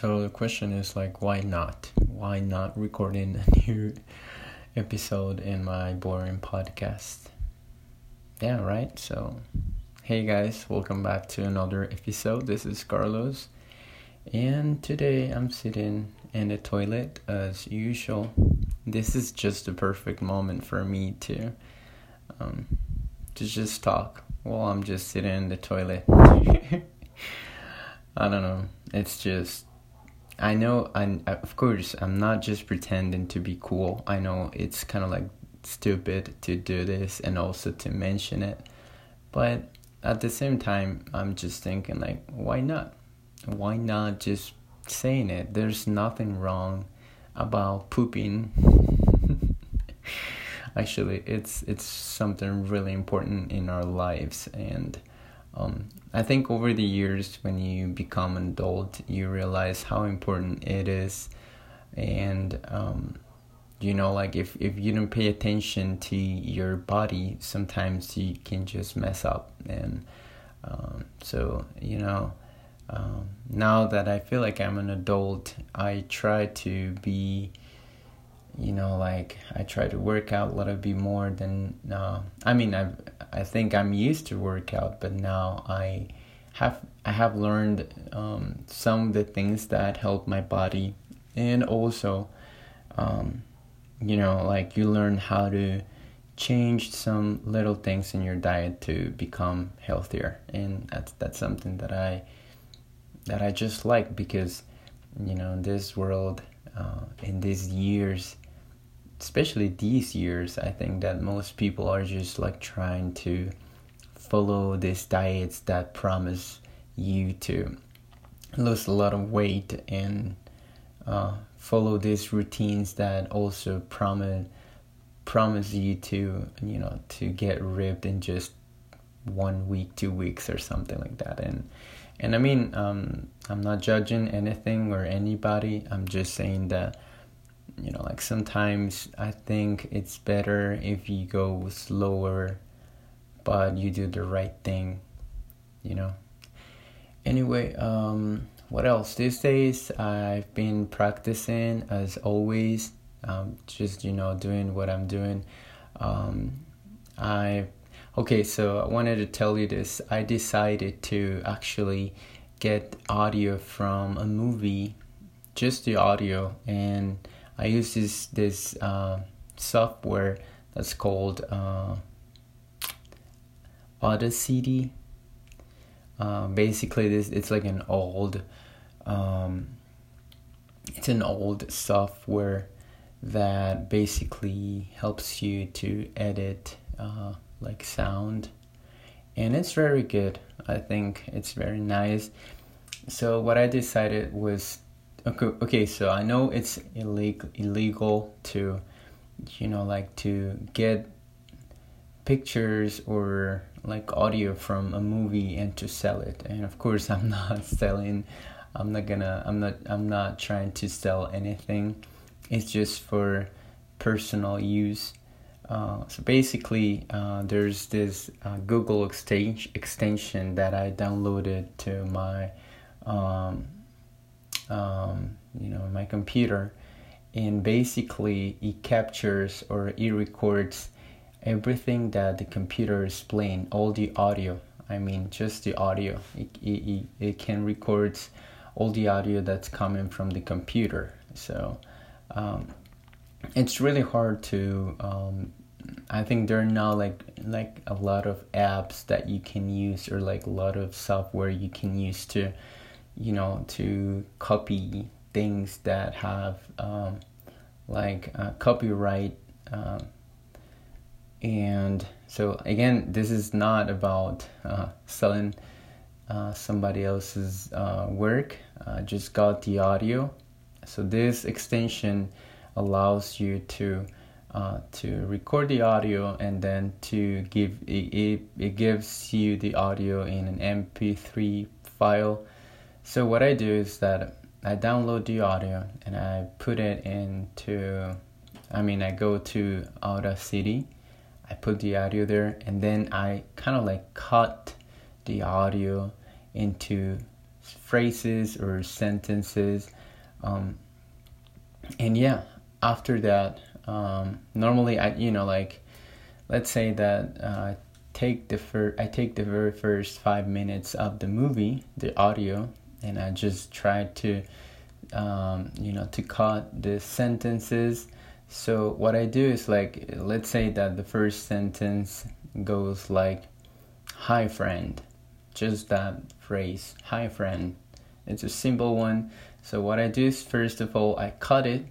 So the question is like, why not? Why not recording a new episode in my boring podcast? Yeah, right. So, hey guys, welcome back to another episode. This is Carlos, and today I'm sitting in the toilet as usual. This is just the perfect moment for me to um, to just talk while I'm just sitting in the toilet. I don't know. It's just I know, and of course, I'm not just pretending to be cool. I know it's kind of like stupid to do this and also to mention it, but at the same time, I'm just thinking like, why not? Why not just saying it? There's nothing wrong about pooping. Actually, it's it's something really important in our lives, and um, I think over the years, when you become an adult, you realize how important it is, and um, you know, like if if you don't pay attention to your body, sometimes you can just mess up, and um, so you know. Um, now that I feel like I'm an adult, I try to be you know like i try to work out a little bit more than uh, i mean i i think i'm used to workout but now i have i have learned um, some of the things that help my body. And also um, you know like you learn how to change some little things in your diet to become healthier. And that's that's something that i that i just like because you know in this world uh, in these years especially these years, I think that most people are just like trying to follow these diets that promise you to lose a lot of weight and uh, follow these routines that also promise promise you to you know to get ripped in just one week, two weeks, or something like that. And and I mean, um, I'm not judging anything or anybody. I'm just saying that you know like sometimes i think it's better if you go slower but you do the right thing you know? Anyway um what else? These days i've been practicing as always um just you know doing what i'm doing. Um i okay so i wanted to tell you this. I decided to actually get audio from a movie just the audio and I use this this uh, software that's called uh, Audacity. Uh, basically, this it's like an old, um, it's an old software that basically helps you to edit uh, like sound, and it's very good. I think it's very nice. So what I decided was Okay, okay, so I know it's illegal illegal to you know like to get pictures or like audio from a movie and to sell it. And of course, I'm not selling I'm not gonna I'm not I'm not trying to sell anything. It's just for personal use. Uh, so basically, uh, there's this uh, Google extension extension that I downloaded to my um, um, you know my computer and basically it captures or it records everything that the computer is playing all the audio. I mean just the audio. It, it, it can record all the audio that's coming from the computer. So um, it's really hard to um, i think there are now like like a lot of apps that you can use or like a lot of software you can use to you know to copy things that have um, like uh, copyright um, and so again this is not about uh, selling uh, somebody else's uh, work I just got the audio. So this extension allows you to uh, to record the audio and then to give it, it, it gives you the audio in an mp3 file so what I do is that I download the audio and I put it into I mean I go to Audacity, I put the audio there and then I kind of like cut the audio into phrases or sentences um, and yeah after that um, normally i you know like let's say that uh, take the fir- I take the very first five minutes of the movie, the audio, and I just try to, um, you know, to cut the sentences. So what I do is like, let's say that the first sentence goes like, "Hi friend," just that phrase, "Hi friend." It's a simple one. So what I do is first of all I cut it,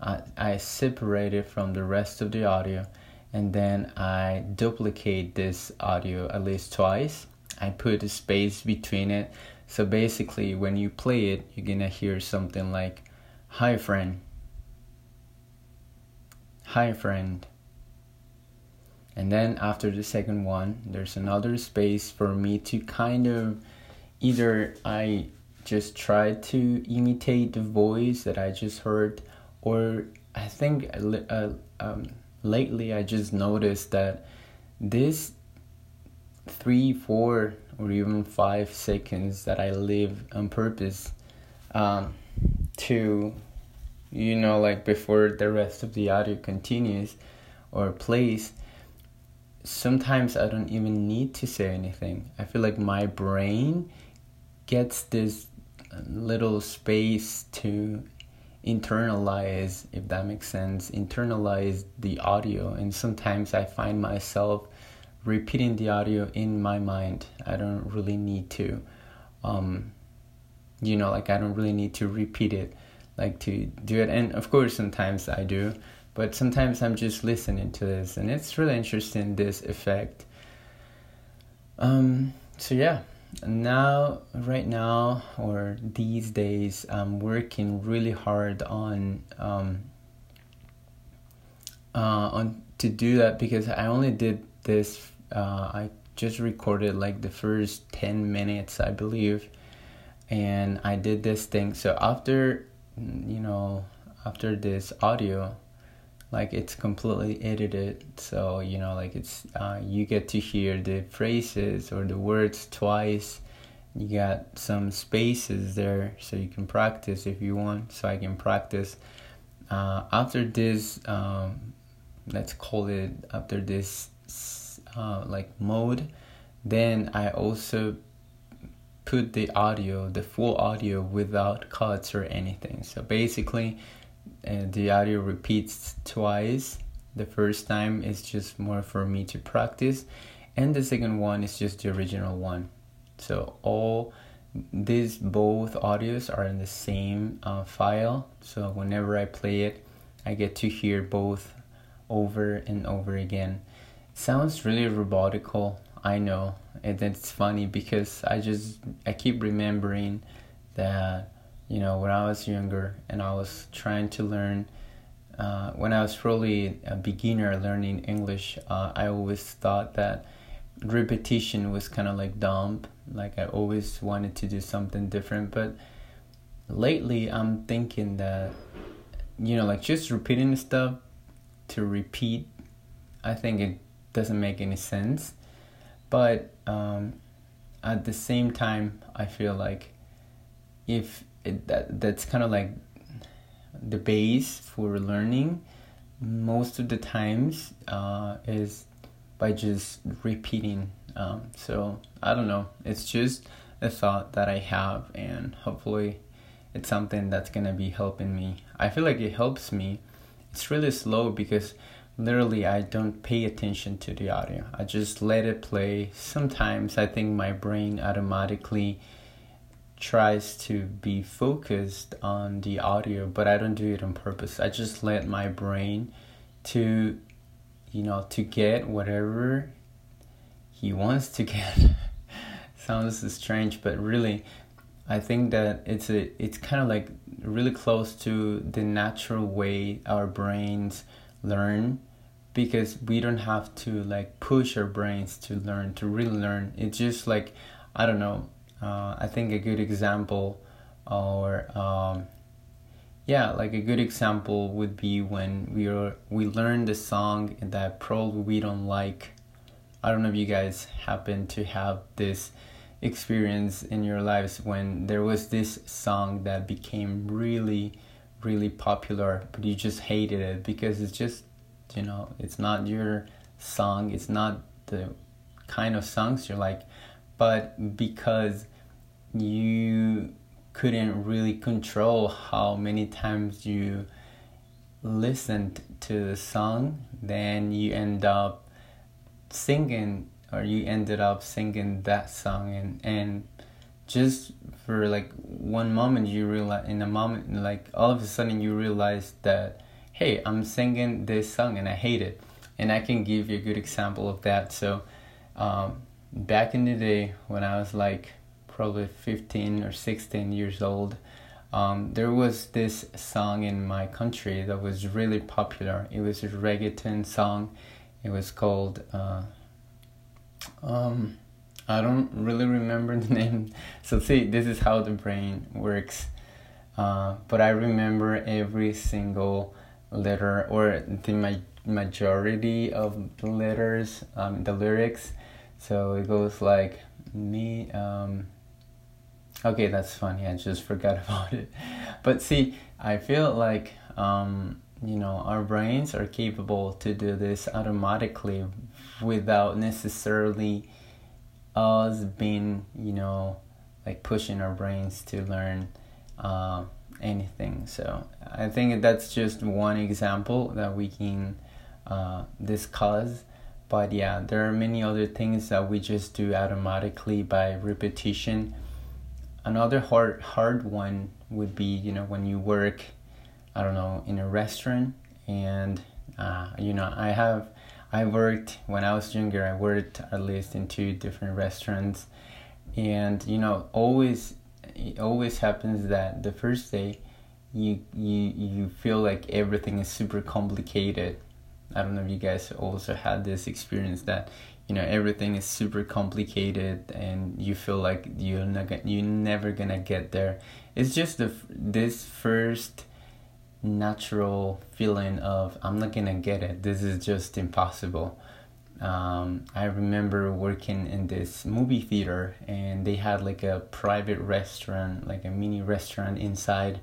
I, I separate it from the rest of the audio and then I duplicate this audio at least twice. I put a space between it. So basically, when you play it, you're gonna hear something like, Hi, friend. Hi, friend. And then after the second one, there's another space for me to kind of either I just try to imitate the voice that I just heard, or I think uh, um, lately I just noticed that this three, four, or even five seconds that I live on purpose um, to, you know, like before the rest of the audio continues or plays, sometimes I don't even need to say anything. I feel like my brain gets this little space to internalize, if that makes sense, internalize the audio. And sometimes I find myself repeating the audio in my mind. I don't really need to, um, you know, like I don't really need to repeat it, like to do it. And of course, sometimes I do, but sometimes I'm just listening to this, and it's really interesting this effect. Um, so yeah, now right now or these days i'm working really hard on um uh on to do that because i only did this uh i just recorded like the first 10 minutes i believe and i did this thing. So after you know after this audio like it's completely edited. So you know like it's uh, you get to hear the phrases or the words twice. You got some spaces there so you can practice if you want. So i can practice uh, after this um, let's call it after this uh, like mode then i also put the audio the full audio without cuts or anything so basically and the audio repeats twice. The first time is just more for me to practice, and the second one is just the original one. So all these both audios are in the same uh, file. So whenever I play it, I get to hear both over and over again. Sounds really robotical. I know, and it's funny because I just I keep remembering that you know, when I was younger and I was trying to learn, uh, when I was probably a beginner learning English, uh, I always thought that repetition was kind of like dumb. Like I always wanted to do something different. But lately, I'm thinking that, you know, like just repeating stuff to repeat, I think it doesn't make any sense. But um, at the same time, I feel like if it, that that's kind of like the base for learning most of the times uh, is by just repeating um, so i don't know. It's just a thought that i have and hopefully it's something that's gonna be helping me. I feel like it helps me. It's really slow because literally i don't pay attention to the audio i just let it play sometimes i think my brain automatically tries to be focused on the audio, but I don't do it on purpose. I just let my brain to you know to get whatever he wants to get. Sounds strange, but really I think that it's a it's kind of like really close to the natural way our brains learn because we don't have to like push our brains to learn to really learn. It's just like I don't know uh, I think a good example, or um, yeah, like a good example would be when we are we learn the song that probably we don't like. I don't know if you guys happen to have this experience in your lives when there was this song that became really really popular but you just hated it because it's just you know it's not your song it's not the kind of songs you're like but because you couldn't really control how many times you listened to the song then you end up singing or you ended up singing that song and and just for like one moment you realize in a moment like all of a sudden you realize that hey i'm singing this song and i hate it and i can give you a good example of that so um, back in the day when i was like probably 15 or 16 years old um, there was this song in my country that was really popular it was a reggaeton song it was called uh, um, I don't really remember the name. So see, this is how the brain works. Uh, but I remember every single letter or the ma- majority of the letters, um, the lyrics. So it goes like me. Um, okay, that's funny. I just forgot about it. But see, I feel like um, you know our brains are capable to do this automatically without necessarily us being you know like pushing our brains to learn uh, anything. So i think that's just one example that we can uh, discuss. But yeah there are many other things that we just do automatically by repetition. Another hard hard one would be you know when you work i don't know in a restaurant and uh, you know i have I worked when I was younger. I worked at least in two different restaurants, and you know, always, it always happens that the first day, you you you feel like everything is super complicated. I don't know if you guys also had this experience that you know everything is super complicated and you feel like you're not gonna, you're never gonna get there. It's just the this first natural feeling of I'm not gonna get it. This is just impossible. Um, I remember working in this movie theater and they had like a private restaurant, like a mini restaurant inside.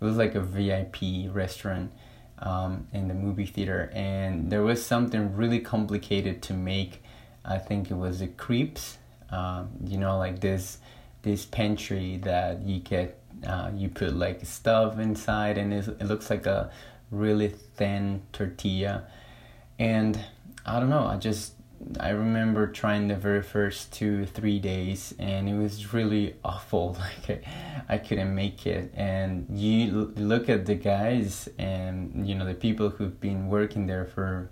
It was like a VIP restaurant um, in the movie theater, and there was something really complicated to make. I think it was the crepes. Um, you know, like this this pantry that you get uh, you put like stuff inside and it looks like a really thin tortilla and i don't know i just i remember trying the very first two three days and it was really awful like i, I couldn't make it. And you look at the guys and you know the people who've been working there for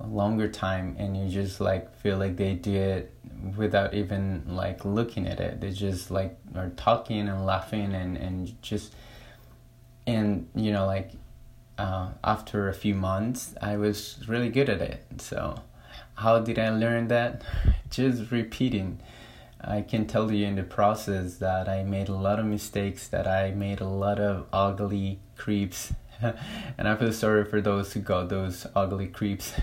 a longer time and you just like feel like they do it without even like looking at it. They just like are talking and laughing and and just and you know like uh, after a few months i was really good at it so how did i learn that just repeating i can tell you in the process that i made a lot of mistakes that i made a lot of ugly creeps. and I feel sorry for those who got those ugly creeps.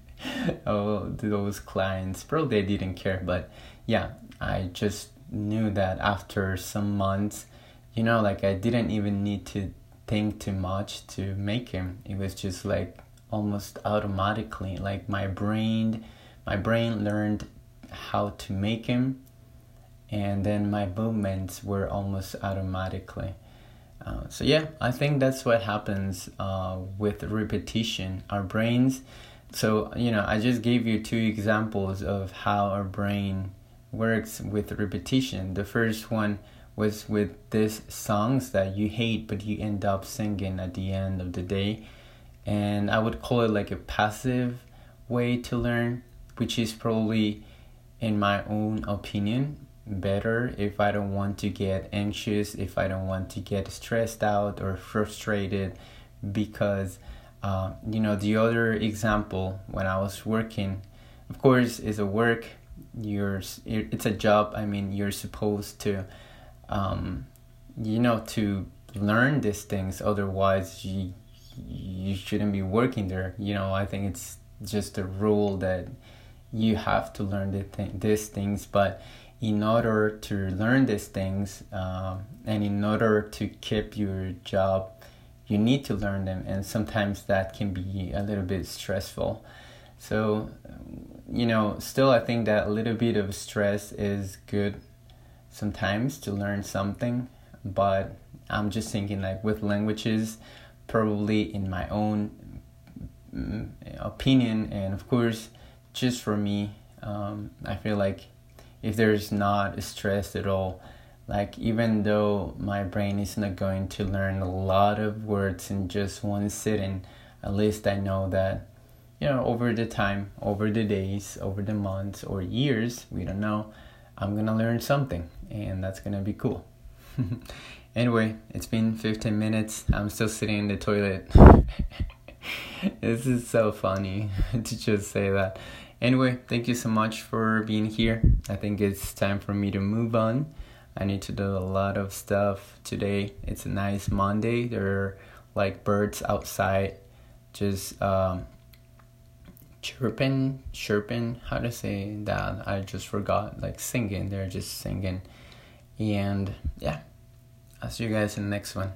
oh, those clients. Probably they didn't care, but yeah, I just knew that after some months, you know, like I didn't even need to think too much to make him. It was just like almost automatically. Like my brain, my brain learned how to make him, and then my movements were almost automatically. Uh, so yeah, I think that's what happens uh, with repetition. Our brains. So you know, I just gave you two examples of how our brain works with repetition. The first one was with these songs that you hate, but you end up singing at the end of the day, and I would call it like a passive way to learn, which is probably, in my own opinion, better if I don't want to get anxious, if I don't want to get stressed out or frustrated because uh, you know the other example when I was working of course is a work you're it's a job I mean you're supposed to um, you know to learn these things otherwise you you shouldn't be working there. You know I think it's just a rule that you have to learn the th- these things. But in order to learn these things um, and in order to keep your job you need to learn them. And sometimes that can be a little bit stressful. So you know still i think that a little bit of stress is good sometimes to learn something but i'm just thinking like with languages probably in my own mm, opinion and of course just for me um, i feel like if there's not stress at all like even though my brain is not going to learn a lot of words in just one sitting at least i know that you know over the time over the days over the months or years we don't know i'm gonna learn something and that's gonna be cool anyway it's been 15 minutes i'm still sitting in the toilet this is so funny to just say that Anyway, thank you so much for being here. I think it's time for me to move on. I need to do a lot of stuff today. It's a nice Monday. There are like birds outside just um, chirping, chirping. How to say that? I just forgot. Like singing. They're just singing. And yeah, I'll see you guys in the next one.